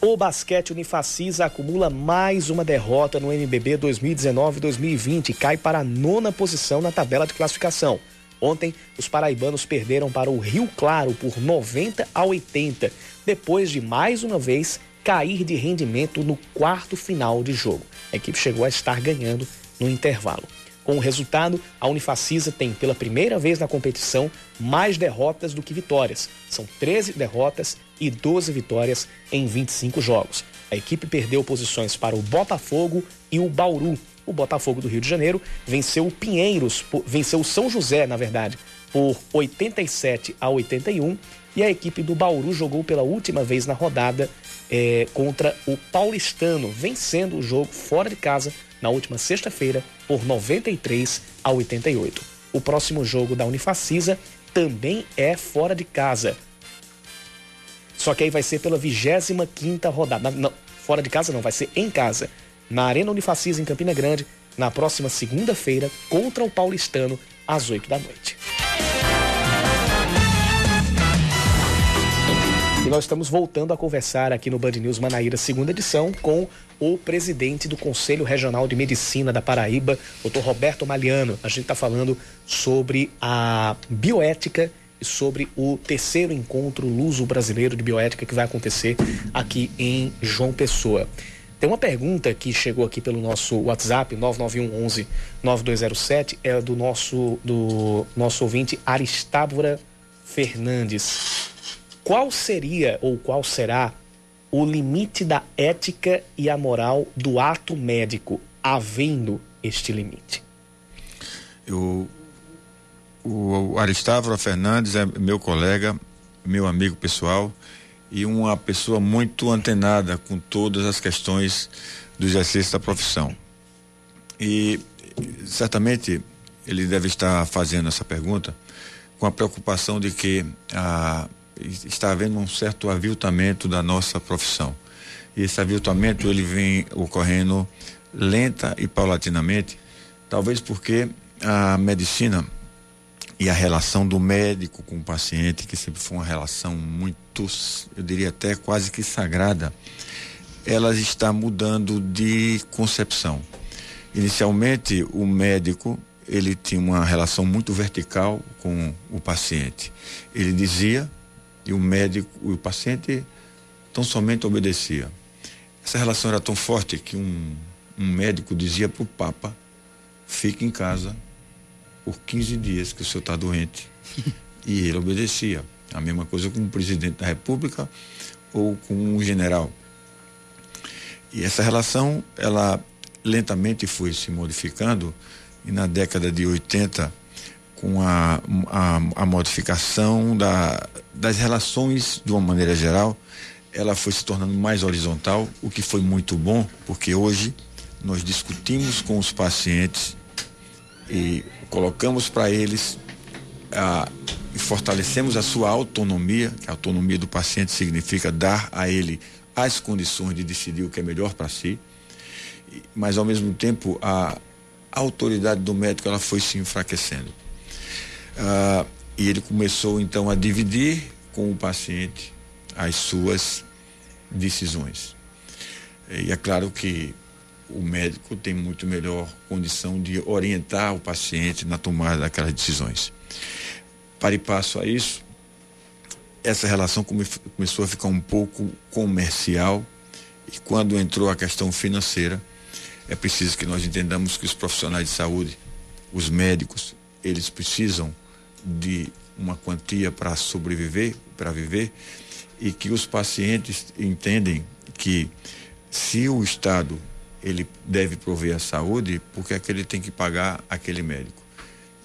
O basquete Unifacisa acumula mais uma derrota no NBB 2019-2020 e cai para a nona posição na tabela de classificação. Ontem, os paraibanos perderam para o Rio Claro por 90 a 80, depois de mais uma vez cair de rendimento no quarto final de jogo. A equipe chegou a estar ganhando no intervalo. Com o resultado, a Unifacisa tem, pela primeira vez na competição, mais derrotas do que vitórias. São 13 derrotas e 12 vitórias em 25 jogos. A equipe perdeu posições para o Botafogo e o Bauru. O Botafogo do Rio de Janeiro venceu o Pinheiros, venceu o São José, na verdade, por 87 a 81. E a equipe do Bauru jogou pela última vez na rodada é, contra o Paulistano, vencendo o jogo fora de casa na última sexta-feira por 93 a 88. O próximo jogo da Unifacisa também é fora de casa. Só que aí vai ser pela 25 rodada. Não, fora de casa não, vai ser em casa. Na Arena Unifacisa em Campina Grande, na próxima segunda-feira, contra o Paulistano, às 8 da noite. E nós estamos voltando a conversar aqui no Band News Manaíra, segunda edição, com o presidente do Conselho Regional de Medicina da Paraíba, Dr. Roberto Maliano. A gente está falando sobre a bioética e sobre o terceiro encontro luso-brasileiro de bioética que vai acontecer aqui em João Pessoa. Tem uma pergunta que chegou aqui pelo nosso WhatsApp, 991 11 9207, é do nosso, do nosso ouvinte Aristávora Fernandes. Qual seria ou qual será o limite da ética e a moral do ato médico, havendo este limite? Eu, o Aristávora Fernandes é meu colega, meu amigo pessoal e uma pessoa muito antenada com todas as questões do exercício da profissão. E certamente ele deve estar fazendo essa pergunta com a preocupação de que ah, está havendo um certo aviltamento da nossa profissão. E esse aviltamento ele vem ocorrendo lenta e paulatinamente, talvez porque a medicina e a relação do médico com o paciente, que sempre foi uma relação muito, eu diria até quase que sagrada, ela está mudando de concepção. Inicialmente, o médico ele tinha uma relação muito vertical com o paciente. Ele dizia e o médico e o paciente tão somente obedecia. Essa relação era tão forte que um, um médico dizia para o Papa: fique em casa por 15 dias que o senhor está doente. e ele obedecia. A mesma coisa com o presidente da República ou com um general. E essa relação, ela lentamente foi se modificando e na década de 80, com a, a, a modificação da, das relações de uma maneira geral, ela foi se tornando mais horizontal, o que foi muito bom, porque hoje nós discutimos com os pacientes e colocamos para eles a, e fortalecemos a sua autonomia, que a autonomia do paciente significa dar a ele as condições de decidir o que é melhor para si, mas ao mesmo tempo a, autoridade do médico ela foi se enfraquecendo. Ah, e ele começou então a dividir com o paciente as suas decisões. E é claro que o médico tem muito melhor condição de orientar o paciente na tomada daquelas decisões. Para e passo a isso, essa relação come, começou a ficar um pouco comercial e quando entrou a questão financeira, é preciso que nós entendamos que os profissionais de saúde, os médicos, eles precisam de uma quantia para sobreviver, para viver, e que os pacientes entendem que se o Estado ele deve prover a saúde, porque é que ele tem que pagar aquele médico.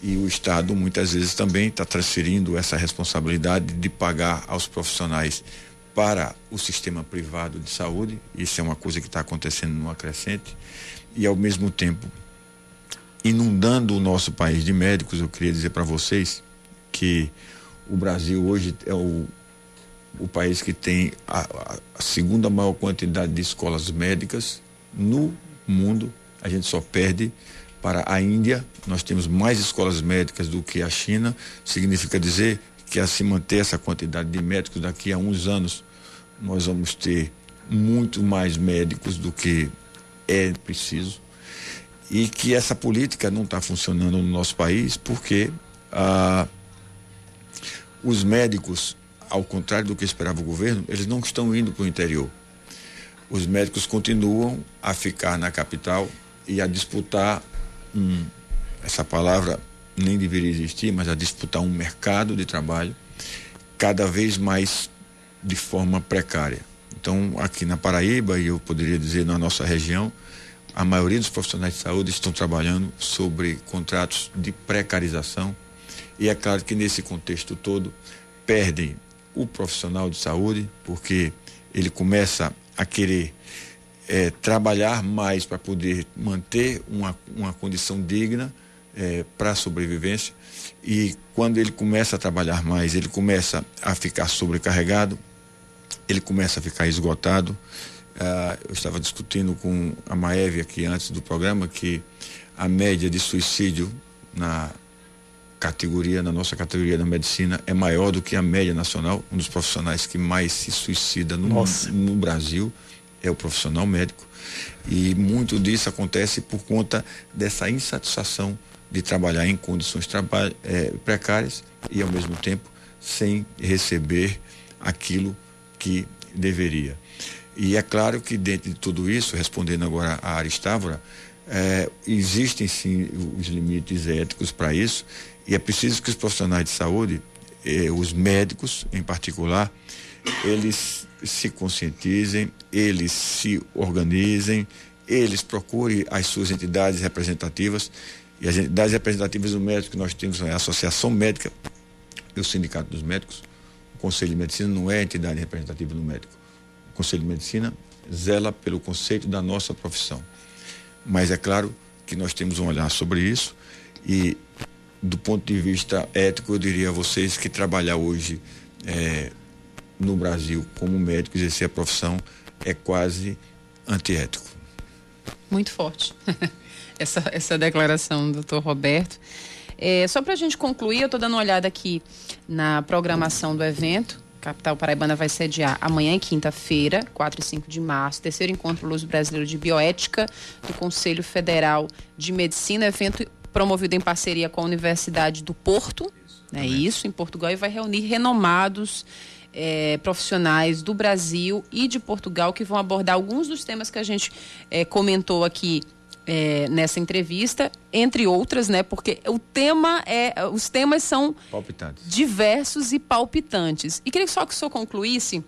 E o Estado muitas vezes também está transferindo essa responsabilidade de pagar aos profissionais para o sistema privado de saúde, isso é uma coisa que está acontecendo numa crescente, e ao mesmo tempo inundando o nosso país de médicos, eu queria dizer para vocês que o Brasil hoje é o, o país que tem a, a segunda maior quantidade de escolas médicas no mundo. A gente só perde para a Índia. Nós temos mais escolas médicas do que a China. Significa dizer que a se manter essa quantidade de médicos daqui a uns anos nós vamos ter muito mais médicos do que é preciso e que essa política não está funcionando no nosso país porque ah, os médicos, ao contrário do que esperava o governo, eles não estão indo para o interior. Os médicos continuam a ficar na capital e a disputar um, essa palavra nem deveria existir, mas a disputar um mercado de trabalho cada vez mais de forma precária. Então, aqui na Paraíba, e eu poderia dizer na nossa região, a maioria dos profissionais de saúde estão trabalhando sobre contratos de precarização. E é claro que nesse contexto todo, perdem o profissional de saúde, porque ele começa a querer é, trabalhar mais para poder manter uma, uma condição digna é, para a sobrevivência. E quando ele começa a trabalhar mais, ele começa a ficar sobrecarregado, ele começa a ficar esgotado. Uh, eu estava discutindo com a Maeve aqui antes do programa que a média de suicídio na, categoria, na nossa categoria da medicina, é maior do que a média nacional. Um dos profissionais que mais se suicida no, no Brasil é o profissional médico. E muito disso acontece por conta dessa insatisfação de trabalhar em condições é, precárias e, ao mesmo tempo, sem receber aquilo que deveria. E é claro que, dentro de tudo isso, respondendo agora a Aristávora, é, existem sim os limites éticos para isso, e é preciso que os profissionais de saúde, eh, os médicos em particular, eles se conscientizem, eles se organizem, eles procurem as suas entidades representativas. E as entidades representativas do médico que nós temos é a Associação Médica e o Sindicato dos Médicos. O Conselho de Medicina não é a entidade representativa do médico. O Conselho de Medicina zela pelo conceito da nossa profissão. Mas é claro que nós temos um olhar sobre isso e, do ponto de vista ético, eu diria a vocês que trabalhar hoje é, no Brasil como médico, exercer a profissão, é quase antiético. Muito forte essa, essa declaração, doutor Roberto. É, só para a gente concluir, eu estou dando uma olhada aqui na programação do evento. Capital Paraibana vai sediar amanhã e quinta-feira, 4 e 5 de março, terceiro encontro Luz Brasileiro de Bioética do Conselho Federal de Medicina, evento promovido em parceria com a Universidade do Porto, né? Isso, em Portugal, e vai reunir renomados é, profissionais do Brasil e de Portugal que vão abordar alguns dos temas que a gente é, comentou aqui é, nessa entrevista, entre outras, né? Porque o tema é, os temas são diversos e palpitantes. E queria só que o senhor concluísse.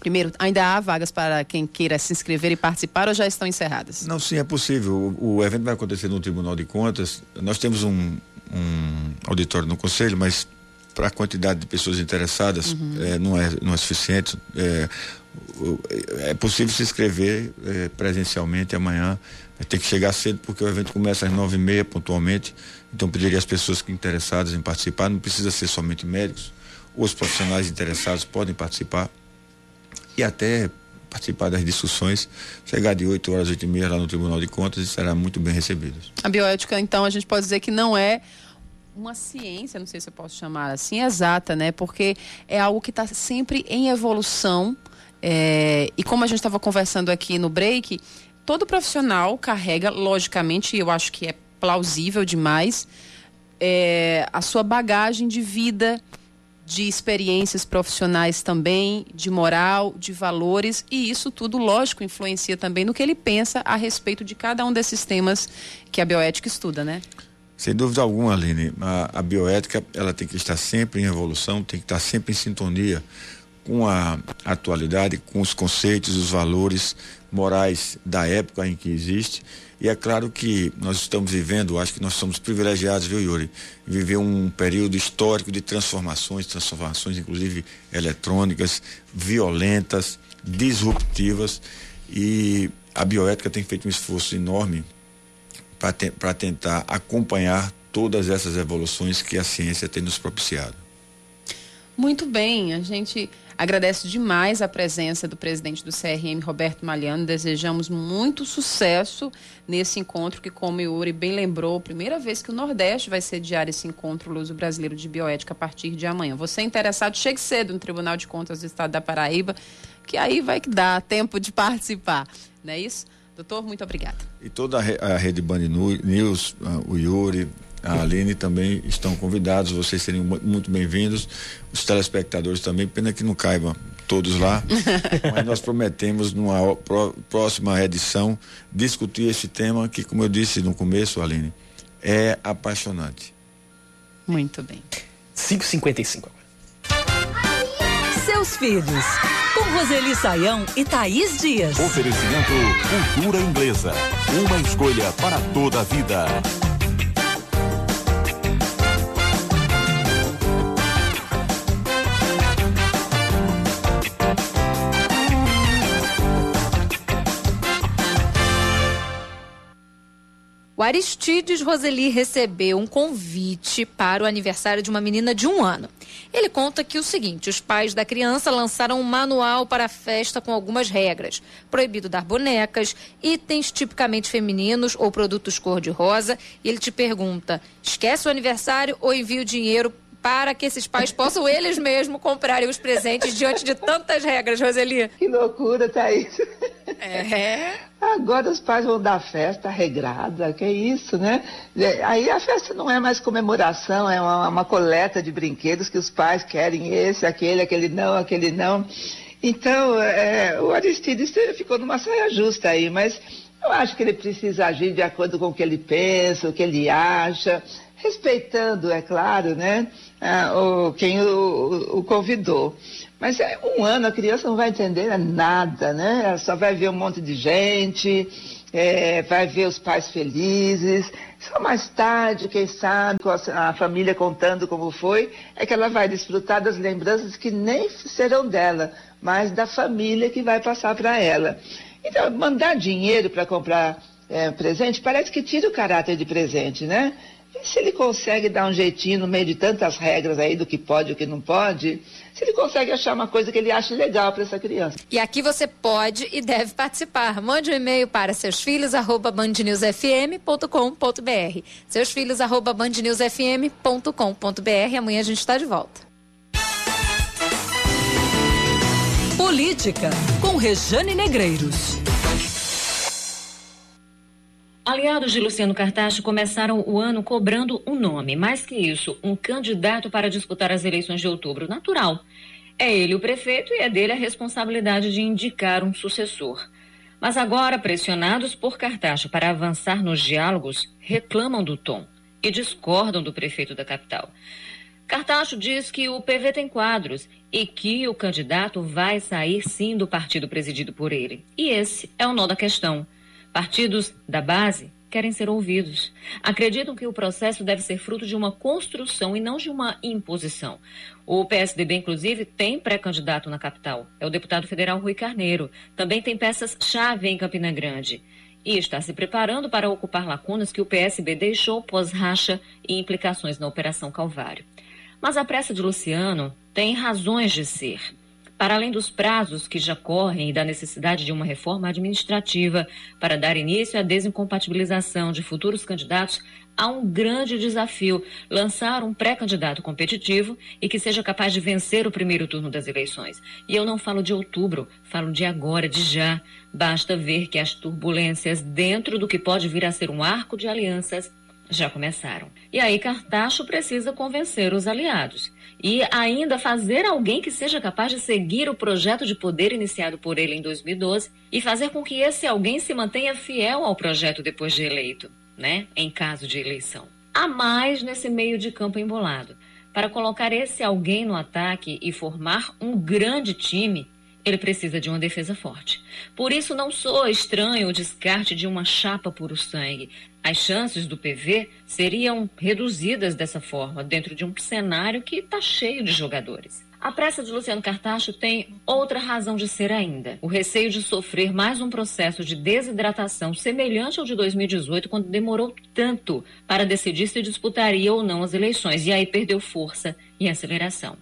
Primeiro, ainda há vagas para quem queira se inscrever e participar ou já estão encerradas? Não, sim, é possível. O, o evento vai acontecer no Tribunal de Contas. Nós temos um, um auditório no Conselho, mas para a quantidade de pessoas interessadas uhum. é, não, é, não é suficiente. É, é possível se inscrever é, presencialmente amanhã. Tem que chegar cedo porque o evento começa às nove e meia pontualmente. Então pediria às pessoas que interessadas em participar, não precisa ser somente médicos, os profissionais interessados podem participar e até participar das discussões, chegar de 8 horas, 8 e meia lá no Tribunal de Contas e será muito bem recebidos. A bioética, então, a gente pode dizer que não é uma ciência, não sei se eu posso chamar assim, exata, né? Porque é algo que está sempre em evolução. É, e como a gente estava conversando aqui no break, todo profissional carrega, logicamente, eu acho que é plausível demais, é, a sua bagagem de vida, de experiências profissionais também, de moral, de valores, e isso tudo, lógico, influencia também no que ele pensa a respeito de cada um desses temas que a bioética estuda, né? Sem dúvida alguma, Aline, a, a, bioética ela tem que estar sempre em evolução, tem que estar sempre em sintonia com a atualidade, com os conceitos, os valores morais da época em que existe. E é claro que nós estamos vivendo, acho que nós somos privilegiados, viu, Yuri? Viver um período histórico de transformações, transformações inclusive eletrônicas, violentas, disruptivas. E a bioética tem feito um esforço enorme para te, tentar acompanhar todas essas evoluções que a ciência tem nos propiciado. Muito bem, a gente agradece demais a presença do presidente do CRM, Roberto Malhano. Desejamos muito sucesso nesse encontro que, como o Yuri bem lembrou, primeira vez que o Nordeste vai sediar esse encontro Luso Brasileiro de Bioética a partir de amanhã. Você interessado, chegue cedo no Tribunal de Contas do Estado da Paraíba, que aí vai dar tempo de participar, não é isso? Doutor, muito obrigada. E toda a rede Band News, o Yuri, a Aline também estão convidados, vocês seriam muito bem-vindos, os telespectadores também, pena que não caibam todos lá, mas nós prometemos numa próxima edição discutir esse tema que, como eu disse no começo, Aline, é apaixonante. Muito bem. 5h55 agora. Seus filhos com Roseli Saião e Thaís Dias. Oferecimento Cultura Inglesa. Uma escolha para toda a vida. O Aristides Roseli recebeu um convite para o aniversário de uma menina de um ano. Ele conta que o seguinte: os pais da criança lançaram um manual para a festa com algumas regras. Proibido dar bonecas, itens tipicamente femininos ou produtos cor-de-rosa. E ele te pergunta: esquece o aniversário ou envia o dinheiro para que esses pais possam eles mesmos comprarem os presentes diante de tantas regras, Roseli? Que loucura, Thaís. É. Agora os pais vão dar festa regrada, que é isso, né? Aí a festa não é mais comemoração, é uma, uma coleta de brinquedos que os pais querem esse, aquele, aquele não, aquele não. Então, é, o Aristides ficou numa saia justa aí, mas eu acho que ele precisa agir de acordo com o que ele pensa, o que ele acha respeitando, é claro, né, ah, o, quem o, o, convidou. Mas é um ano, a criança não vai entender nada, né? Ela só vai ver um monte de gente, é, vai ver os pais felizes. Só mais tarde, quem sabe, com a, a família contando como foi, é que ela vai desfrutar das lembranças que nem serão dela, mas da família que vai passar para ela. Então, mandar dinheiro para comprar é, presente parece que tira o caráter de presente, né? Se ele consegue dar um jeitinho no meio de tantas regras aí do que pode e o que não pode, se ele consegue achar uma coisa que ele ache legal para essa criança. E aqui você pode e deve participar. Mande um e-mail para seusfilhos@bandnewsfm.com.br. seusfilhos@bandnewsfm.com.br. Amanhã a gente está de volta. Política com Rejane Negreiros. Aliados de Luciano Cartacho começaram o ano cobrando um nome, mais que isso, um candidato para disputar as eleições de outubro. Natural. É ele o prefeito e é dele a responsabilidade de indicar um sucessor. Mas agora, pressionados por Cartacho para avançar nos diálogos, reclamam do tom e discordam do prefeito da capital. Cartacho diz que o PV tem quadros e que o candidato vai sair sim do partido presidido por ele. E esse é o nó da questão. Partidos da base querem ser ouvidos. Acreditam que o processo deve ser fruto de uma construção e não de uma imposição. O PSDB, inclusive, tem pré-candidato na capital. É o deputado federal Rui Carneiro. Também tem peças-chave em Campina Grande. E está se preparando para ocupar lacunas que o PSB deixou pós-racha e implicações na Operação Calvário. Mas a pressa de Luciano tem razões de ser. Para além dos prazos que já correm e da necessidade de uma reforma administrativa para dar início à desincompatibilização de futuros candidatos, há um grande desafio: lançar um pré-candidato competitivo e que seja capaz de vencer o primeiro turno das eleições. E eu não falo de outubro, falo de agora, de já. Basta ver que as turbulências dentro do que pode vir a ser um arco de alianças já começaram. E aí Cartacho precisa convencer os aliados e ainda fazer alguém que seja capaz de seguir o projeto de poder iniciado por ele em 2012 e fazer com que esse alguém se mantenha fiel ao projeto depois de eleito, né? Em caso de eleição. Há mais nesse meio de campo embolado. Para colocar esse alguém no ataque e formar um grande time, ele precisa de uma defesa forte. Por isso, não soa estranho o descarte de uma chapa puro sangue. As chances do PV seriam reduzidas dessa forma, dentro de um cenário que está cheio de jogadores. A pressa de Luciano Cartacho tem outra razão de ser ainda: o receio de sofrer mais um processo de desidratação semelhante ao de 2018, quando demorou tanto para decidir se disputaria ou não as eleições, e aí perdeu força e aceleração.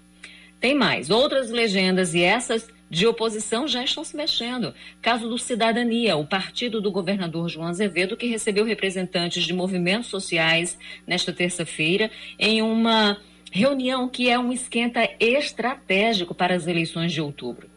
Tem mais, outras legendas e essas de oposição já estão se mexendo. Caso do Cidadania, o partido do governador João Azevedo, que recebeu representantes de movimentos sociais nesta terça-feira em uma reunião que é um esquenta estratégico para as eleições de outubro.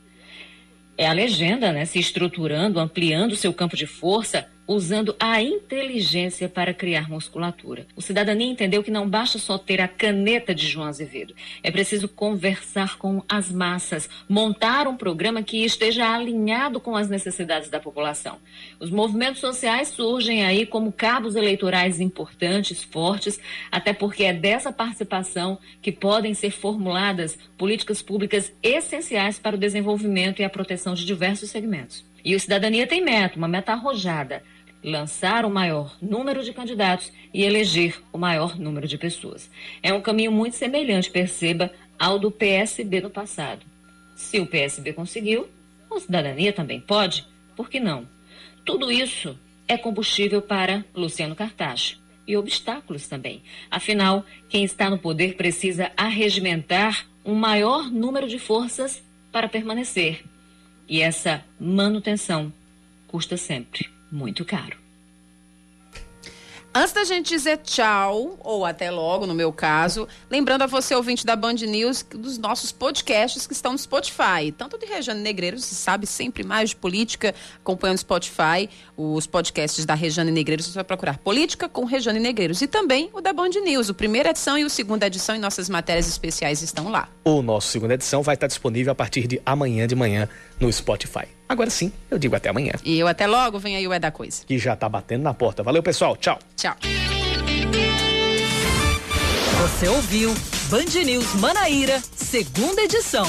É a legenda, né, se estruturando, ampliando seu campo de força usando a inteligência para criar musculatura. O cidadania entendeu que não basta só ter a caneta de João Azevedo. É preciso conversar com as massas, montar um programa que esteja alinhado com as necessidades da população. Os movimentos sociais surgem aí como cabos eleitorais importantes, fortes, até porque é dessa participação que podem ser formuladas políticas públicas essenciais para o desenvolvimento e a proteção de diversos segmentos. E o Cidadania tem meta, uma meta arrojada lançar o maior número de candidatos e eleger o maior número de pessoas. É um caminho muito semelhante, perceba, ao do PSB no passado. Se o PSB conseguiu, a cidadania também pode, por que não? Tudo isso é combustível para Luciano Cartacho. e obstáculos também. Afinal, quem está no poder precisa arregimentar um maior número de forças para permanecer. E essa manutenção custa sempre muito caro. Antes da gente dizer tchau, ou até logo, no meu caso, lembrando a você, ouvinte da Band News, dos nossos podcasts que estão no Spotify. Tanto de Rejane Negreiros, você sabe sempre mais de política, acompanhando o Spotify, os podcasts da Rejane Negreiros, você vai procurar Política com Rejane Negreiros. E também o da Band News, o primeira edição e o segunda edição e nossas matérias especiais estão lá. O nosso segunda edição vai estar disponível a partir de amanhã de manhã no Spotify. Agora sim, eu digo até amanhã. E eu até logo, vem aí o É da Coisa. Que já tá batendo na porta. Valeu, pessoal. Tchau. Tchau. Você ouviu Band News Manaíra, segunda edição.